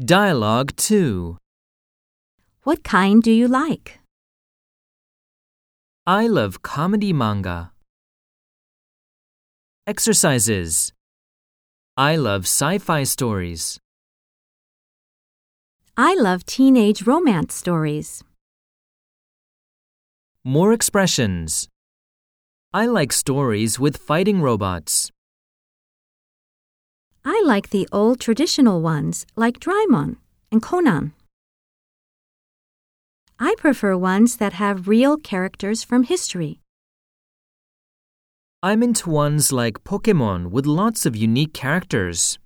Dialogue 2 What kind do you like? I love comedy manga. Exercises I love sci fi stories. I love teenage romance stories. More expressions. I like stories with fighting robots. I like the old traditional ones like Doraemon and Conan. I prefer ones that have real characters from history. I'm into ones like Pokemon with lots of unique characters.